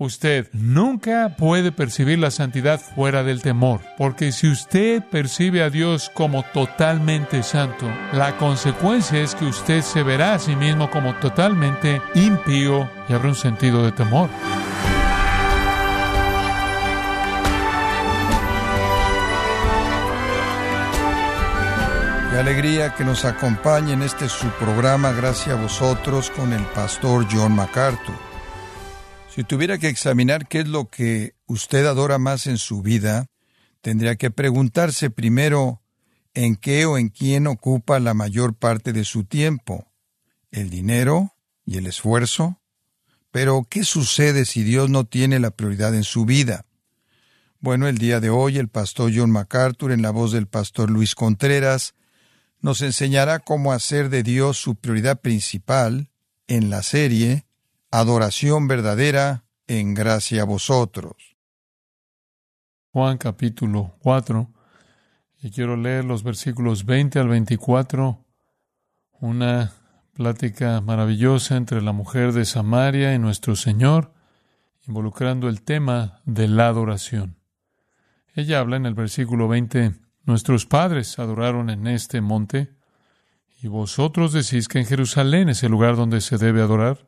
Usted nunca puede percibir la santidad fuera del temor, porque si usted percibe a Dios como totalmente santo, la consecuencia es que usted se verá a sí mismo como totalmente impío y habrá un sentido de temor. Qué alegría que nos acompañe en este su programa, gracias a vosotros, con el pastor John MacArthur. Si tuviera que examinar qué es lo que usted adora más en su vida, tendría que preguntarse primero en qué o en quién ocupa la mayor parte de su tiempo, el dinero y el esfuerzo. Pero, ¿qué sucede si Dios no tiene la prioridad en su vida? Bueno, el día de hoy el pastor John MacArthur, en la voz del pastor Luis Contreras, nos enseñará cómo hacer de Dios su prioridad principal en la serie Adoración verdadera en gracia a vosotros. Juan capítulo 4, y quiero leer los versículos 20 al 24, una plática maravillosa entre la mujer de Samaria y nuestro Señor, involucrando el tema de la adoración. Ella habla en el versículo 20, Nuestros padres adoraron en este monte, y vosotros decís que en Jerusalén es el lugar donde se debe adorar.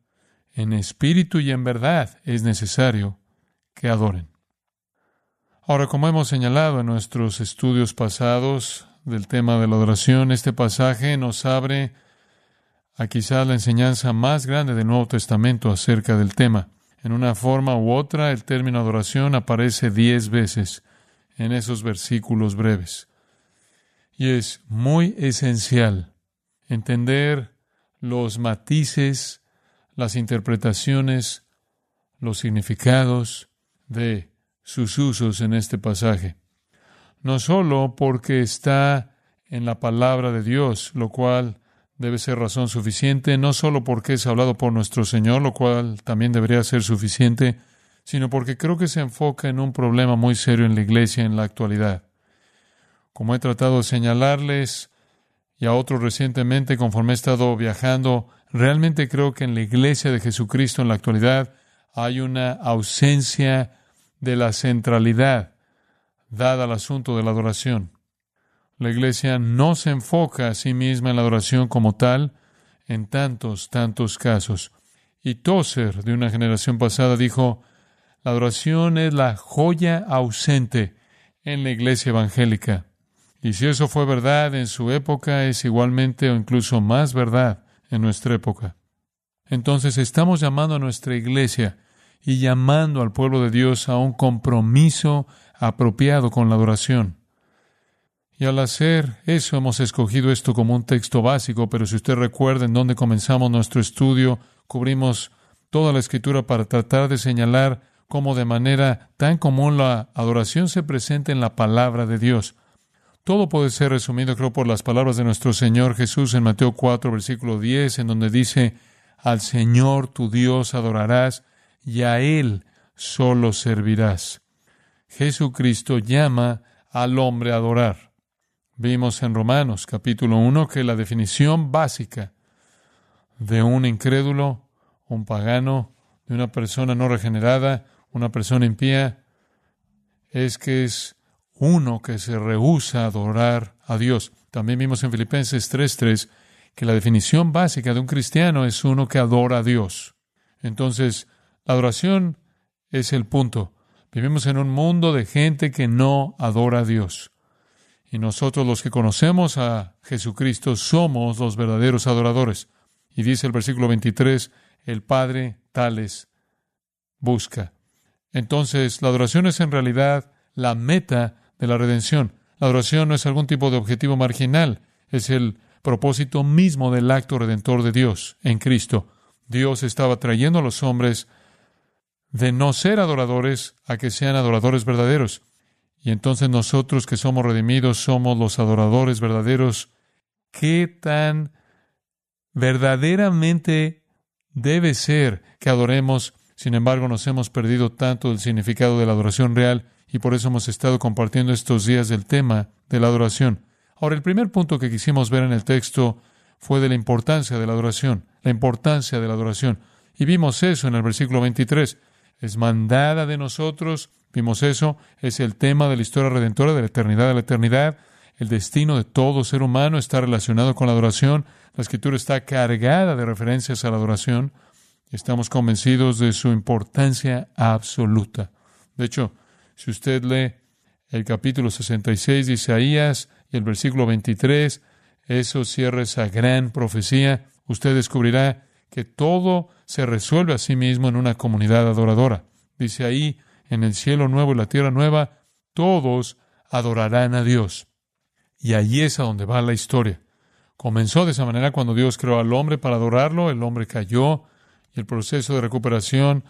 en espíritu y en verdad es necesario que adoren. Ahora, como hemos señalado en nuestros estudios pasados del tema de la adoración, este pasaje nos abre a quizás la enseñanza más grande del Nuevo Testamento acerca del tema. En una forma u otra, el término adoración aparece diez veces en esos versículos breves. Y es muy esencial entender los matices las interpretaciones, los significados de sus usos en este pasaje. No solo porque está en la palabra de Dios, lo cual debe ser razón suficiente, no solo porque es hablado por nuestro Señor, lo cual también debería ser suficiente, sino porque creo que se enfoca en un problema muy serio en la iglesia en la actualidad. Como he tratado de señalarles y a otros recientemente conforme he estado viajando Realmente creo que en la iglesia de Jesucristo en la actualidad hay una ausencia de la centralidad dada al asunto de la adoración. La iglesia no se enfoca a sí misma en la adoración como tal en tantos, tantos casos. Y Tozer, de una generación pasada, dijo, la adoración es la joya ausente en la iglesia evangélica. Y si eso fue verdad en su época, es igualmente o incluso más verdad en nuestra época. Entonces estamos llamando a nuestra iglesia y llamando al pueblo de Dios a un compromiso apropiado con la adoración. Y al hacer eso hemos escogido esto como un texto básico, pero si usted recuerda en dónde comenzamos nuestro estudio, cubrimos toda la escritura para tratar de señalar cómo de manera tan común la adoración se presenta en la palabra de Dios. Todo puede ser resumido, creo, por las palabras de nuestro Señor Jesús en Mateo 4, versículo 10, en donde dice, al Señor tu Dios adorarás y a Él solo servirás. Jesucristo llama al hombre a adorar. Vimos en Romanos capítulo 1 que la definición básica de un incrédulo, un pagano, de una persona no regenerada, una persona impía, es que es uno que se rehúsa a adorar a Dios. También vimos en Filipenses 3:3 que la definición básica de un cristiano es uno que adora a Dios. Entonces, la adoración es el punto. Vivimos en un mundo de gente que no adora a Dios. Y nosotros los que conocemos a Jesucristo somos los verdaderos adoradores. Y dice el versículo 23, el Padre tales busca. Entonces, la adoración es en realidad la meta de la redención. La adoración no es algún tipo de objetivo marginal, es el propósito mismo del acto redentor de Dios en Cristo. Dios estaba trayendo a los hombres de no ser adoradores a que sean adoradores verdaderos. Y entonces nosotros que somos redimidos somos los adoradores verdaderos. ¿Qué tan verdaderamente debe ser que adoremos? Sin embargo, nos hemos perdido tanto del significado de la adoración real y por eso hemos estado compartiendo estos días del tema de la adoración. Ahora, el primer punto que quisimos ver en el texto fue de la importancia de la adoración, la importancia de la adoración. Y vimos eso en el versículo 23 es mandada de nosotros. Vimos eso, es el tema de la historia redentora de la eternidad de la eternidad. El destino de todo ser humano está relacionado con la adoración. La escritura está cargada de referencias a la adoración. Estamos convencidos de su importancia absoluta. De hecho, si usted lee el capítulo 66 de Isaías y el versículo 23, eso cierra esa gran profecía. Usted descubrirá que todo se resuelve a sí mismo en una comunidad adoradora. Dice ahí, en el cielo nuevo y la tierra nueva, todos adorarán a Dios. Y allí es a donde va la historia. Comenzó de esa manera cuando Dios creó al hombre para adorarlo, el hombre cayó y el proceso de recuperación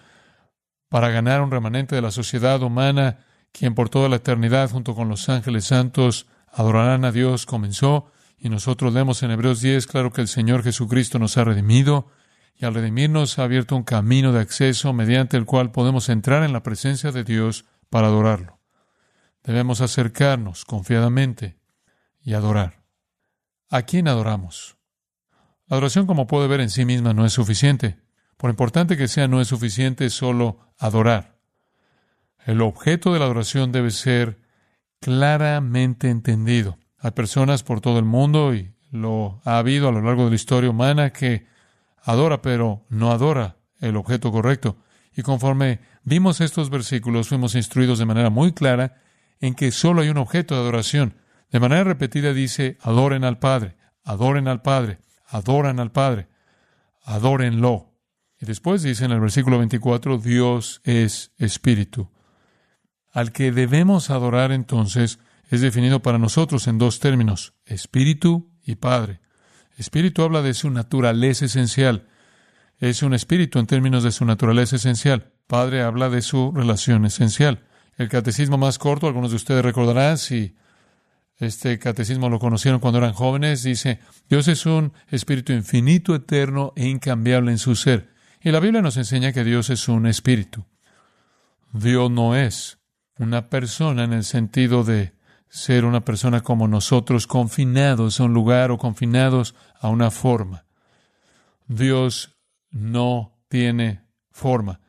para ganar un remanente de la sociedad humana, quien por toda la eternidad junto con los ángeles santos adorarán a Dios, comenzó. Y nosotros leemos en Hebreos 10, claro que el Señor Jesucristo nos ha redimido y al redimirnos ha abierto un camino de acceso mediante el cual podemos entrar en la presencia de Dios para adorarlo. Debemos acercarnos confiadamente y adorar. ¿A quién adoramos? La adoración, como puede ver en sí misma, no es suficiente. Por importante que sea, no es suficiente solo adorar. El objeto de la adoración debe ser claramente entendido. Hay personas por todo el mundo, y lo ha habido a lo largo de la historia humana, que adora, pero no adora el objeto correcto. Y conforme vimos estos versículos, fuimos instruidos de manera muy clara en que solo hay un objeto de adoración. De manera repetida dice, adoren al Padre, adoren al Padre, adoran al Padre, adórenlo. Y después dice en el versículo 24, Dios es espíritu. Al que debemos adorar entonces es definido para nosotros en dos términos, espíritu y Padre. Espíritu habla de su naturaleza esencial. Es un espíritu en términos de su naturaleza esencial. Padre habla de su relación esencial. El catecismo más corto, algunos de ustedes recordarán si este catecismo lo conocieron cuando eran jóvenes, dice, Dios es un espíritu infinito, eterno e incambiable en su ser. Y la Biblia nos enseña que Dios es un espíritu. Dios no es una persona en el sentido de ser una persona como nosotros, confinados a un lugar o confinados a una forma. Dios no tiene forma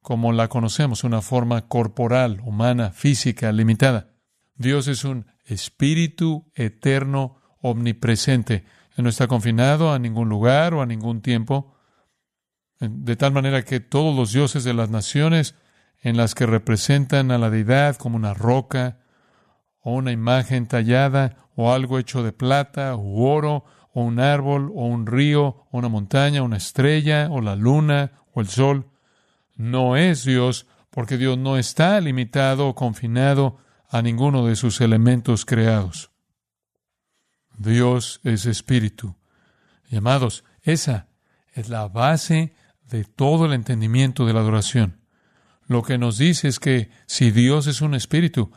como la conocemos, una forma corporal, humana, física, limitada. Dios es un espíritu eterno, omnipresente. Él no está confinado a ningún lugar o a ningún tiempo, de tal manera que todos los dioses de las naciones en las que representan a la deidad como una roca, o una imagen tallada, o algo hecho de plata, u oro, o un árbol, o un río, o una montaña, una estrella, o la luna, o el sol. No es Dios, porque Dios no está limitado o confinado a ninguno de sus elementos creados. Dios es espíritu. Y amados, esa es la base de todo el entendimiento de la adoración. Lo que nos dice es que si Dios es un espíritu,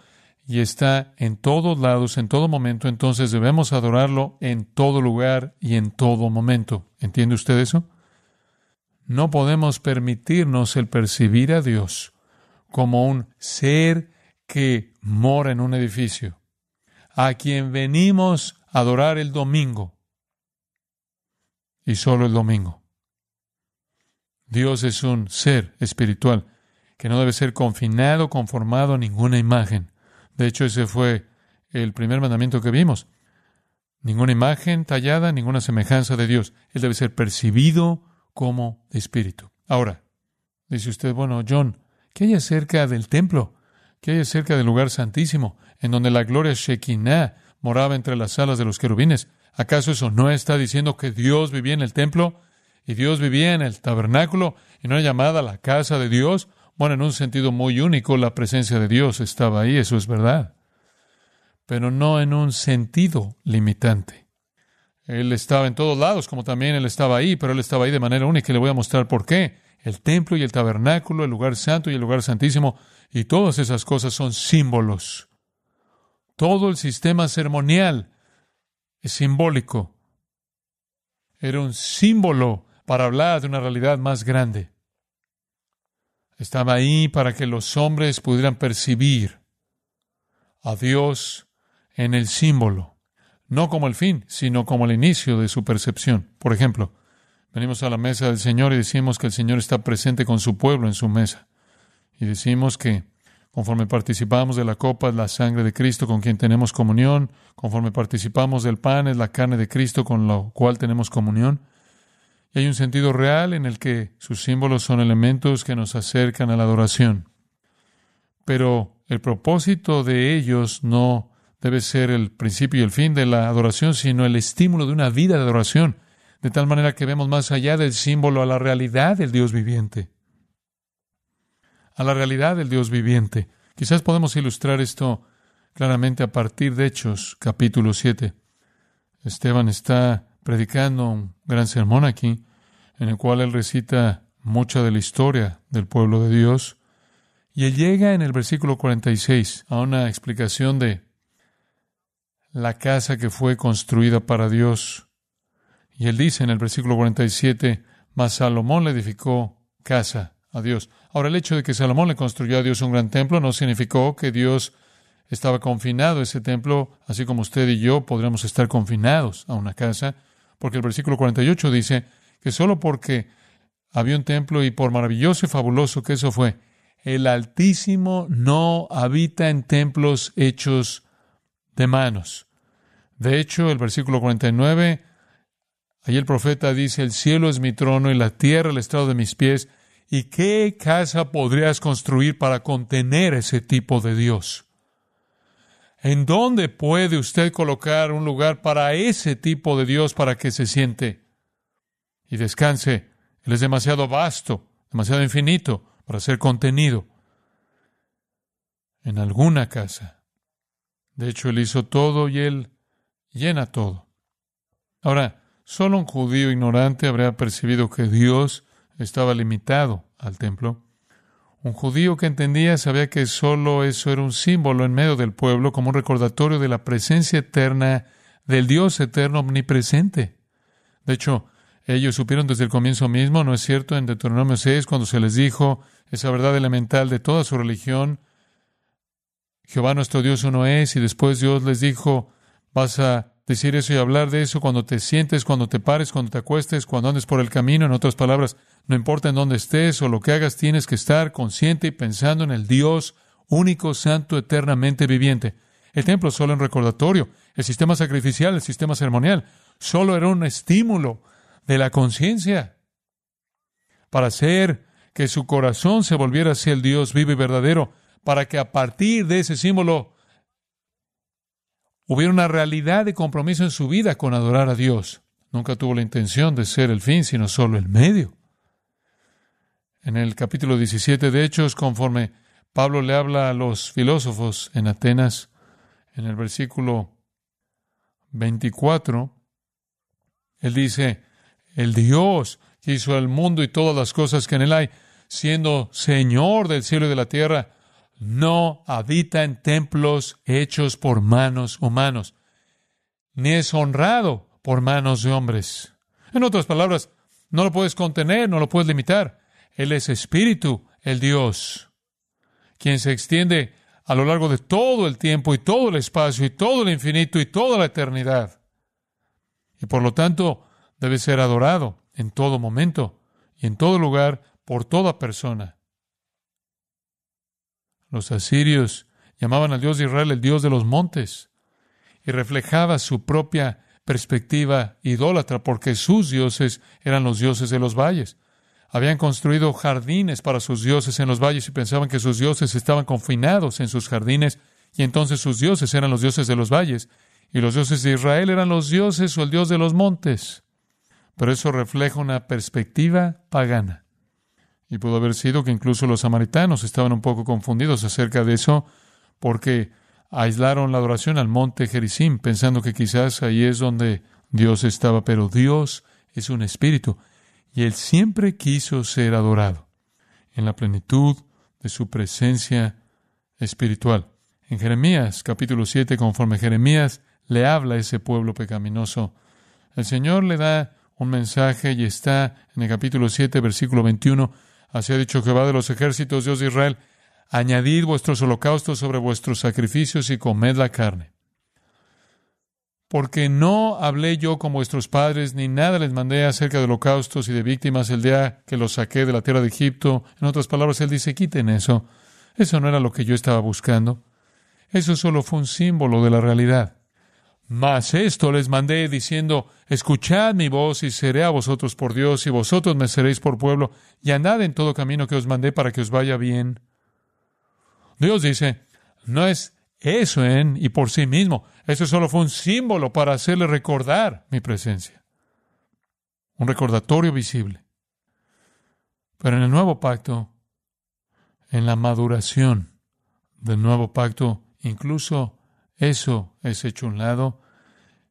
y está en todos lados, en todo momento, entonces debemos adorarlo en todo lugar y en todo momento. ¿Entiende usted eso? No podemos permitirnos el percibir a Dios como un ser que mora en un edificio, a quien venimos a adorar el domingo y solo el domingo. Dios es un ser espiritual que no debe ser confinado, conformado a ninguna imagen. De hecho, ese fue el primer mandamiento que vimos. Ninguna imagen tallada, ninguna semejanza de Dios. Él debe ser percibido como espíritu. Ahora, dice usted, bueno, John, ¿qué hay acerca del templo? ¿Qué hay acerca del lugar santísimo, en donde la gloria Shekinah moraba entre las alas de los querubines? ¿Acaso eso no está diciendo que Dios vivía en el templo y Dios vivía en el tabernáculo y no llamada la casa de Dios? Bueno, en un sentido muy único, la presencia de Dios estaba ahí, eso es verdad, pero no en un sentido limitante. Él estaba en todos lados, como también Él estaba ahí, pero Él estaba ahí de manera única y le voy a mostrar por qué. el templo y el tabernáculo, el lugar santo y el lugar santísimo, y todas esas cosas son símbolos. Todo el sistema ceremonial es simbólico. Era un símbolo para hablar de una realidad más grande. Estaba ahí para que los hombres pudieran percibir a Dios en el símbolo, no como el fin, sino como el inicio de su percepción. Por ejemplo, venimos a la mesa del Señor y decimos que el Señor está presente con su pueblo en su mesa. Y decimos que conforme participamos de la copa es la sangre de Cristo con quien tenemos comunión, conforme participamos del pan es la carne de Cristo con lo cual tenemos comunión. Hay un sentido real en el que sus símbolos son elementos que nos acercan a la adoración. Pero el propósito de ellos no debe ser el principio y el fin de la adoración, sino el estímulo de una vida de adoración, de tal manera que vemos más allá del símbolo a la realidad del Dios viviente. A la realidad del Dios viviente. Quizás podemos ilustrar esto claramente a partir de Hechos, capítulo 7. Esteban está predicando un gran sermón aquí, en el cual él recita mucha de la historia del pueblo de Dios. Y él llega en el versículo 46 a una explicación de la casa que fue construida para Dios. Y él dice en el versículo 47, mas Salomón le edificó casa a Dios. Ahora, el hecho de que Salomón le construyó a Dios un gran templo no significó que Dios estaba confinado a ese templo, así como usted y yo podríamos estar confinados a una casa, porque el versículo 48 dice que solo porque había un templo y por maravilloso y fabuloso que eso fue, el Altísimo no habita en templos hechos de manos. De hecho, el versículo 49, ahí el profeta dice, el cielo es mi trono y la tierra el estrado de mis pies. ¿Y qué casa podrías construir para contener ese tipo de Dios? ¿En dónde puede usted colocar un lugar para ese tipo de Dios para que se siente y descanse? Él es demasiado vasto, demasiado infinito para ser contenido en alguna casa. De hecho, Él hizo todo y Él llena todo. Ahora, solo un judío ignorante habría percibido que Dios estaba limitado al templo. Un judío que entendía sabía que solo eso era un símbolo en medio del pueblo, como un recordatorio de la presencia eterna del Dios eterno omnipresente. De hecho, ellos supieron desde el comienzo mismo, ¿no es cierto? En Deuteronomio 6, cuando se les dijo esa verdad elemental de toda su religión, Jehová nuestro Dios uno es, y después Dios les dijo, vas a decir eso y hablar de eso cuando te sientes, cuando te pares, cuando te acuestes, cuando andes por el camino, en otras palabras, no importa en dónde estés o lo que hagas, tienes que estar consciente y pensando en el Dios único, santo, eternamente viviente. El templo solo un recordatorio, el sistema sacrificial, el sistema ceremonial, solo era un estímulo de la conciencia para hacer que su corazón se volviera hacia el Dios vivo y verdadero, para que a partir de ese símbolo hubiera una realidad de compromiso en su vida con adorar a Dios. Nunca tuvo la intención de ser el fin, sino solo el medio. En el capítulo 17 de Hechos, conforme Pablo le habla a los filósofos en Atenas, en el versículo 24, él dice, el Dios que hizo el mundo y todas las cosas que en él hay, siendo Señor del cielo y de la tierra, no habita en templos hechos por manos humanos, ni es honrado por manos de hombres. En otras palabras, no lo puedes contener, no lo puedes limitar. Él es espíritu, el Dios, quien se extiende a lo largo de todo el tiempo y todo el espacio y todo el infinito y toda la eternidad. Y por lo tanto debe ser adorado en todo momento y en todo lugar por toda persona. Los asirios llamaban al Dios de Israel el Dios de los montes y reflejaba su propia perspectiva idólatra porque sus dioses eran los dioses de los valles. Habían construido jardines para sus dioses en los valles y pensaban que sus dioses estaban confinados en sus jardines y entonces sus dioses eran los dioses de los valles y los dioses de Israel eran los dioses o el dios de los montes. Pero eso refleja una perspectiva pagana. Y pudo haber sido que incluso los samaritanos estaban un poco confundidos acerca de eso, porque aislaron la adoración al monte Gerizim, pensando que quizás ahí es donde Dios estaba, pero Dios es un espíritu. y Él siempre quiso ser adorado en la plenitud de su presencia espiritual. En Jeremías capítulo 7, conforme Jeremías le habla a ese pueblo pecaminoso, el Señor le da un mensaje y está en el capítulo 7, versículo 21, así ha dicho Jehová de los ejércitos, Dios de Israel, añadid vuestros holocaustos sobre vuestros sacrificios y comed la carne. Porque no hablé yo con vuestros padres, ni nada les mandé acerca de holocaustos y de víctimas el día que los saqué de la tierra de Egipto. En otras palabras, él dice, quiten eso. Eso no era lo que yo estaba buscando. Eso solo fue un símbolo de la realidad. Mas esto les mandé diciendo, escuchad mi voz y seré a vosotros por Dios y vosotros me seréis por pueblo y andad en todo camino que os mandé para que os vaya bien. Dios dice, no es eso en y por sí mismo. Eso solo fue un símbolo para hacerle recordar mi presencia. Un recordatorio visible. Pero en el nuevo pacto, en la maduración del nuevo pacto, incluso eso es hecho un lado.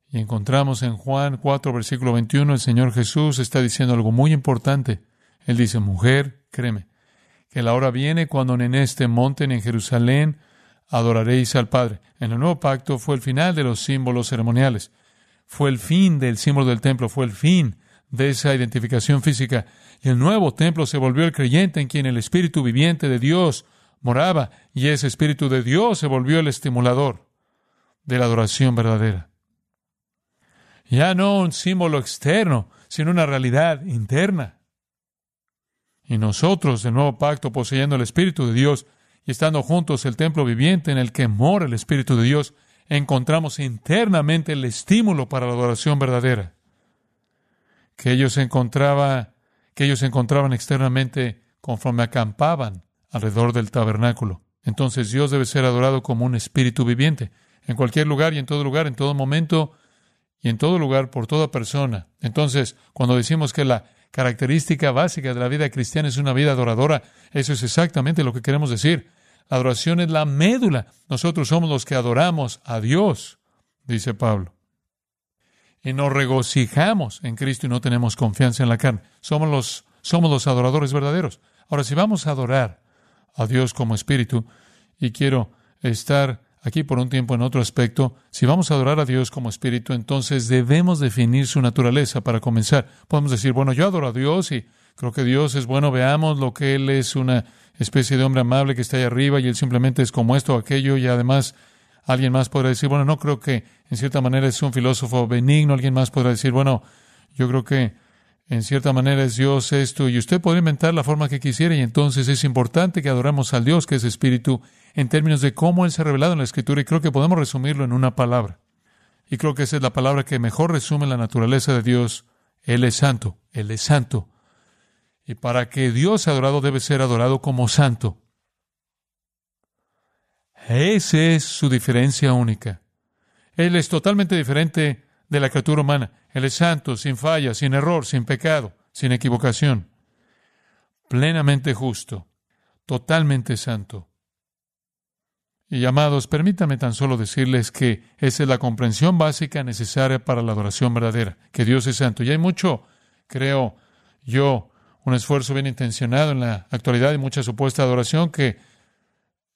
Y encontramos en Juan 4, versículo 21, el Señor Jesús está diciendo algo muy importante. Él dice, mujer, créeme, que la hora viene cuando en este monte en Jerusalén adoraréis al Padre. En el nuevo pacto fue el final de los símbolos ceremoniales. Fue el fin del símbolo del templo, fue el fin de esa identificación física. Y el nuevo templo se volvió el creyente en quien el Espíritu viviente de Dios moraba, y ese Espíritu de Dios se volvió el estimulador de la adoración verdadera. Ya no un símbolo externo, sino una realidad interna. Y nosotros, del nuevo pacto, poseyendo el Espíritu de Dios, y estando juntos el templo viviente en el que mora el Espíritu de Dios, encontramos internamente el estímulo para la adoración verdadera. Que ellos encontraba, que ellos encontraban externamente conforme acampaban alrededor del tabernáculo. Entonces Dios debe ser adorado como un espíritu viviente, en cualquier lugar y en todo lugar, en todo momento y en todo lugar por toda persona. Entonces, cuando decimos que la característica básica de la vida cristiana es una vida adoradora, eso es exactamente lo que queremos decir. La adoración es la médula. Nosotros somos los que adoramos a Dios, dice Pablo. Y nos regocijamos en Cristo y no tenemos confianza en la carne. Somos los, somos los adoradores verdaderos. Ahora, si vamos a adorar a Dios como espíritu, y quiero estar aquí por un tiempo en otro aspecto, si vamos a adorar a Dios como espíritu, entonces debemos definir su naturaleza para comenzar. Podemos decir, bueno, yo adoro a Dios y creo que Dios es bueno, veamos lo que Él es una especie de hombre amable que está ahí arriba y él simplemente es como esto o aquello y además alguien más podrá decir, bueno, no creo que en cierta manera es un filósofo benigno, alguien más podrá decir, bueno, yo creo que en cierta manera es Dios esto y usted puede inventar la forma que quisiera y entonces es importante que adoremos al Dios que es espíritu en términos de cómo Él se ha revelado en la Escritura y creo que podemos resumirlo en una palabra. Y creo que esa es la palabra que mejor resume la naturaleza de Dios. Él es santo, Él es santo. Y para que Dios sea adorado debe ser adorado como santo. Esa es su diferencia única. Él es totalmente diferente de la criatura humana. Él es santo, sin falla, sin error, sin pecado, sin equivocación. Plenamente justo, totalmente santo. Y amados, permítanme tan solo decirles que esa es la comprensión básica necesaria para la adoración verdadera, que Dios es santo. Y hay mucho, creo yo, un esfuerzo bien intencionado en la actualidad y mucha supuesta adoración que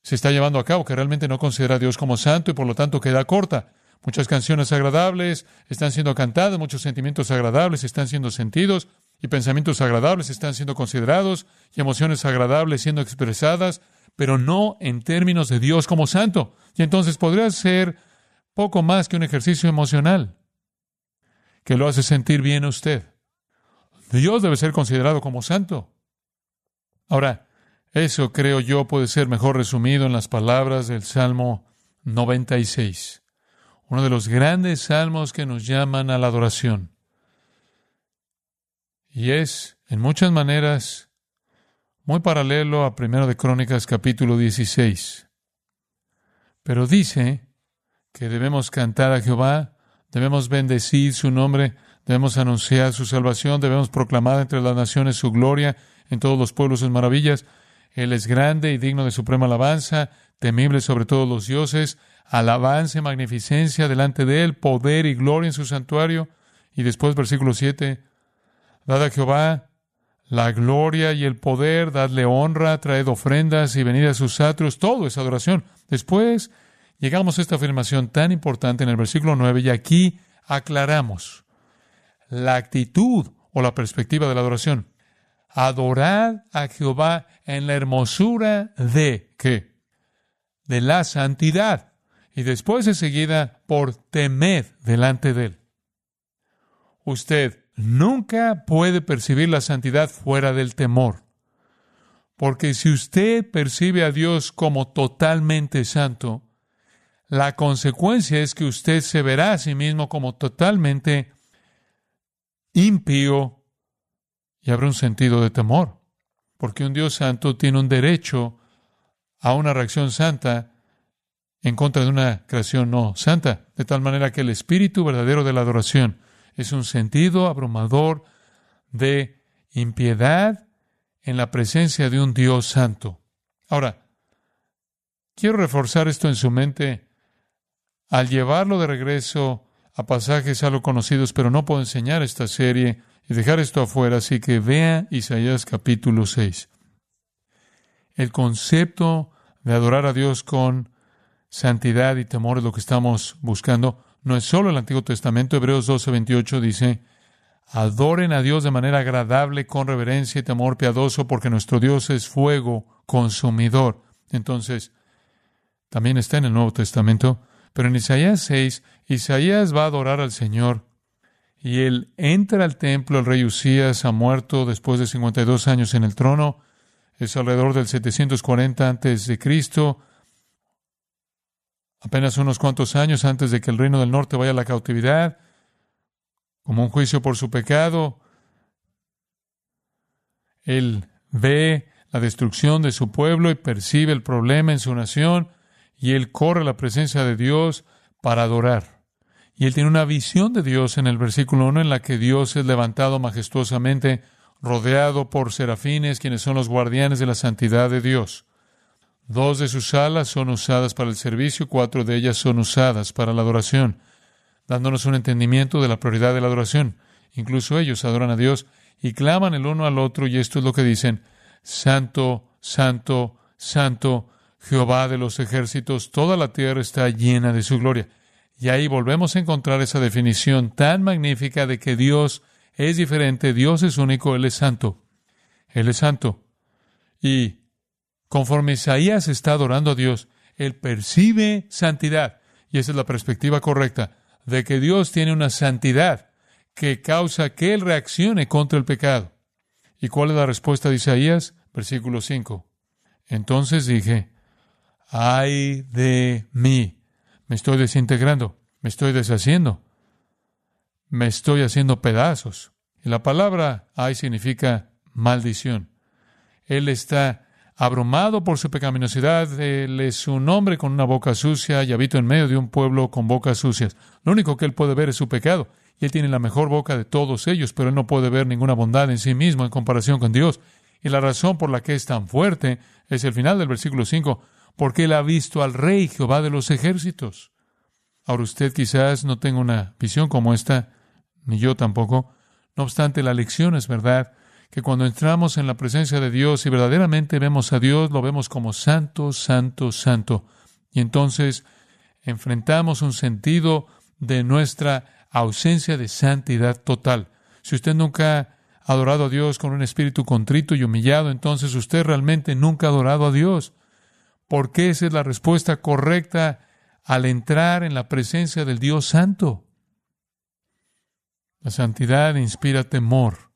se está llevando a cabo, que realmente no considera a Dios como santo y por lo tanto queda corta. Muchas canciones agradables están siendo cantadas, muchos sentimientos agradables están siendo sentidos y pensamientos agradables están siendo considerados y emociones agradables siendo expresadas, pero no en términos de Dios como santo. Y entonces podría ser poco más que un ejercicio emocional que lo hace sentir bien a usted. Dios debe ser considerado como santo. Ahora, eso creo yo puede ser mejor resumido en las palabras del Salmo 96, uno de los grandes salmos que nos llaman a la adoración. Y es, en muchas maneras, muy paralelo a Primero de Crónicas capítulo 16. Pero dice que debemos cantar a Jehová, debemos bendecir su nombre, Debemos anunciar su salvación, debemos proclamar entre las naciones su gloria, en todos los pueblos sus maravillas. Él es grande y digno de suprema alabanza, temible sobre todos los dioses, alabanza y magnificencia delante de él, poder y gloria en su santuario. Y después, versículo 7, dad a Jehová la gloria y el poder, dadle honra, traed ofrendas y venid a sus atrios, todo es adoración. Después llegamos a esta afirmación tan importante en el versículo 9 y aquí aclaramos la actitud o la perspectiva de la adoración. Adorad a Jehová en la hermosura de qué? De la santidad. Y después de seguida por temed delante de él. Usted nunca puede percibir la santidad fuera del temor. Porque si usted percibe a Dios como totalmente santo, la consecuencia es que usted se verá a sí mismo como totalmente impío y habrá un sentido de temor. Porque un Dios santo tiene un derecho a una reacción santa en contra de una creación no santa. De tal manera que el espíritu verdadero de la adoración es un sentido abrumador de impiedad en la presencia de un Dios santo. Ahora, quiero reforzar esto en su mente al llevarlo de regreso a pasajes algo conocidos, pero no puedo enseñar esta serie y dejar esto afuera, así que vea Isaías capítulo 6. El concepto de adorar a Dios con santidad y temor es lo que estamos buscando. No es solo el Antiguo Testamento. Hebreos 12, 28 dice, adoren a Dios de manera agradable, con reverencia y temor piadoso, porque nuestro Dios es fuego consumidor. Entonces, también está en el Nuevo Testamento. Pero en Isaías 6, Isaías va a adorar al Señor. Y él entra al templo, el rey Usías ha muerto después de 52 años en el trono, es alrededor del 740 antes de Cristo, apenas unos cuantos años antes de que el reino del norte vaya a la cautividad, como un juicio por su pecado. Él ve la destrucción de su pueblo y percibe el problema en su nación y él corre a la presencia de Dios para adorar. Y él tiene una visión de Dios en el versículo 1 en la que Dios es levantado majestuosamente, rodeado por serafines, quienes son los guardianes de la santidad de Dios. Dos de sus alas son usadas para el servicio, cuatro de ellas son usadas para la adoración, dándonos un entendimiento de la prioridad de la adoración. Incluso ellos adoran a Dios y claman el uno al otro, y esto es lo que dicen, Santo, Santo, Santo, Jehová de los ejércitos, toda la tierra está llena de su gloria. Y ahí volvemos a encontrar esa definición tan magnífica de que Dios es diferente, Dios es único, Él es santo. Él es santo. Y conforme Isaías está adorando a Dios, Él percibe santidad. Y esa es la perspectiva correcta, de que Dios tiene una santidad que causa que Él reaccione contra el pecado. ¿Y cuál es la respuesta de Isaías? Versículo 5. Entonces dije, ay de mí. Me estoy desintegrando, me estoy deshaciendo, me estoy haciendo pedazos. Y la palabra ay significa maldición. Él está abrumado por su pecaminosidad. Él es un hombre con una boca sucia y habita en medio de un pueblo con bocas sucias. Lo único que él puede ver es su pecado. Y él tiene la mejor boca de todos ellos, pero él no puede ver ninguna bondad en sí mismo en comparación con Dios. Y la razón por la que es tan fuerte es el final del versículo 5 porque él ha visto al Rey Jehová de los ejércitos. Ahora usted quizás no tenga una visión como esta, ni yo tampoco. No obstante, la lección es verdad, que cuando entramos en la presencia de Dios y verdaderamente vemos a Dios, lo vemos como santo, santo, santo. Y entonces enfrentamos un sentido de nuestra ausencia de santidad total. Si usted nunca ha adorado a Dios con un espíritu contrito y humillado, entonces usted realmente nunca ha adorado a Dios porque esa es la respuesta correcta al entrar en la presencia del Dios Santo. La santidad inspira temor.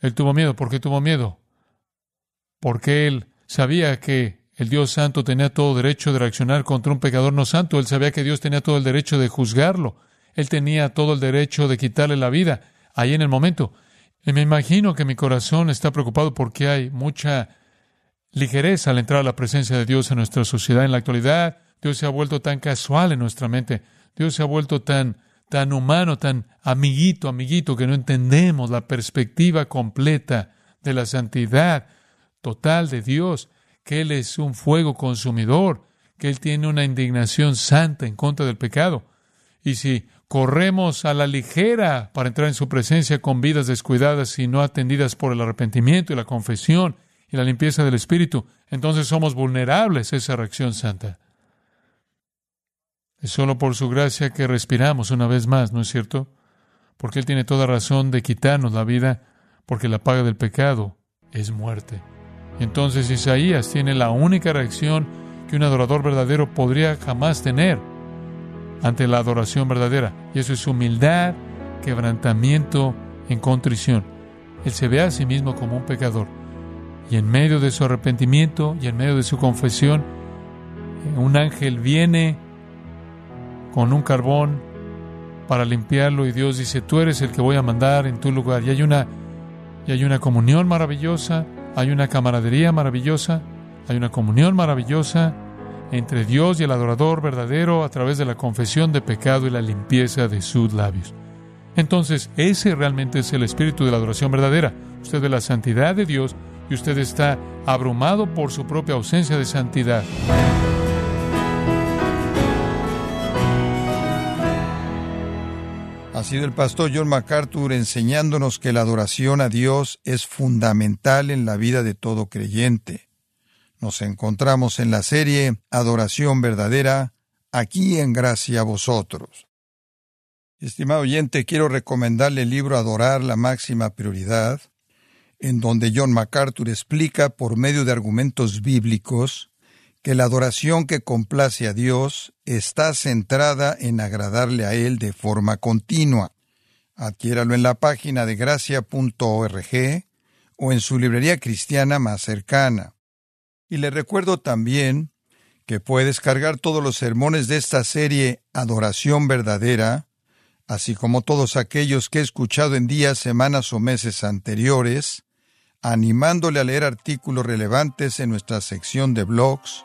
Él tuvo miedo. ¿Por qué tuvo miedo? Porque él sabía que el Dios Santo tenía todo derecho de reaccionar contra un pecador no santo. Él sabía que Dios tenía todo el derecho de juzgarlo. Él tenía todo el derecho de quitarle la vida ahí en el momento. Y me imagino que mi corazón está preocupado porque hay mucha ligereza al entrar a la presencia de Dios en nuestra sociedad. En la actualidad, Dios se ha vuelto tan casual en nuestra mente. Dios se ha vuelto tan, tan humano, tan amiguito, amiguito, que no entendemos la perspectiva completa de la santidad total de Dios, que Él es un fuego consumidor, que Él tiene una indignación santa en contra del pecado. Y si corremos a la ligera para entrar en su presencia con vidas descuidadas y no atendidas por el arrepentimiento y la confesión y la limpieza del espíritu, entonces somos vulnerables a esa reacción santa. Es solo por su gracia que respiramos una vez más, ¿no es cierto? Porque Él tiene toda razón de quitarnos la vida, porque la paga del pecado es muerte. Entonces Isaías tiene la única reacción que un adorador verdadero podría jamás tener ante la adoración verdadera. Y eso es humildad, quebrantamiento en contrición. Él se ve a sí mismo como un pecador. Y en medio de su arrepentimiento y en medio de su confesión, un ángel viene con un carbón para limpiarlo y Dios dice, tú eres el que voy a mandar en tu lugar. Y hay una, y hay una comunión maravillosa, hay una camaradería maravillosa, hay una comunión maravillosa entre Dios y el adorador verdadero a través de la confesión de pecado y la limpieza de sus labios. Entonces, ese realmente es el espíritu de la adoración verdadera. Usted ve la santidad de Dios y usted está abrumado por su propia ausencia de santidad. Ha sido el pastor John MacArthur enseñándonos que la adoración a Dios es fundamental en la vida de todo creyente. Nos encontramos en la serie Adoración Verdadera, aquí en Gracia a Vosotros. Estimado oyente, quiero recomendarle el libro Adorar la máxima prioridad, en donde John MacArthur explica por medio de argumentos bíblicos que la adoración que complace a Dios está centrada en agradarle a Él de forma continua. Adquiéralo en la página de gracia.org o en su librería cristiana más cercana. Y le recuerdo también que puede descargar todos los sermones de esta serie Adoración Verdadera, así como todos aquellos que he escuchado en días, semanas o meses anteriores, animándole a leer artículos relevantes en nuestra sección de blogs,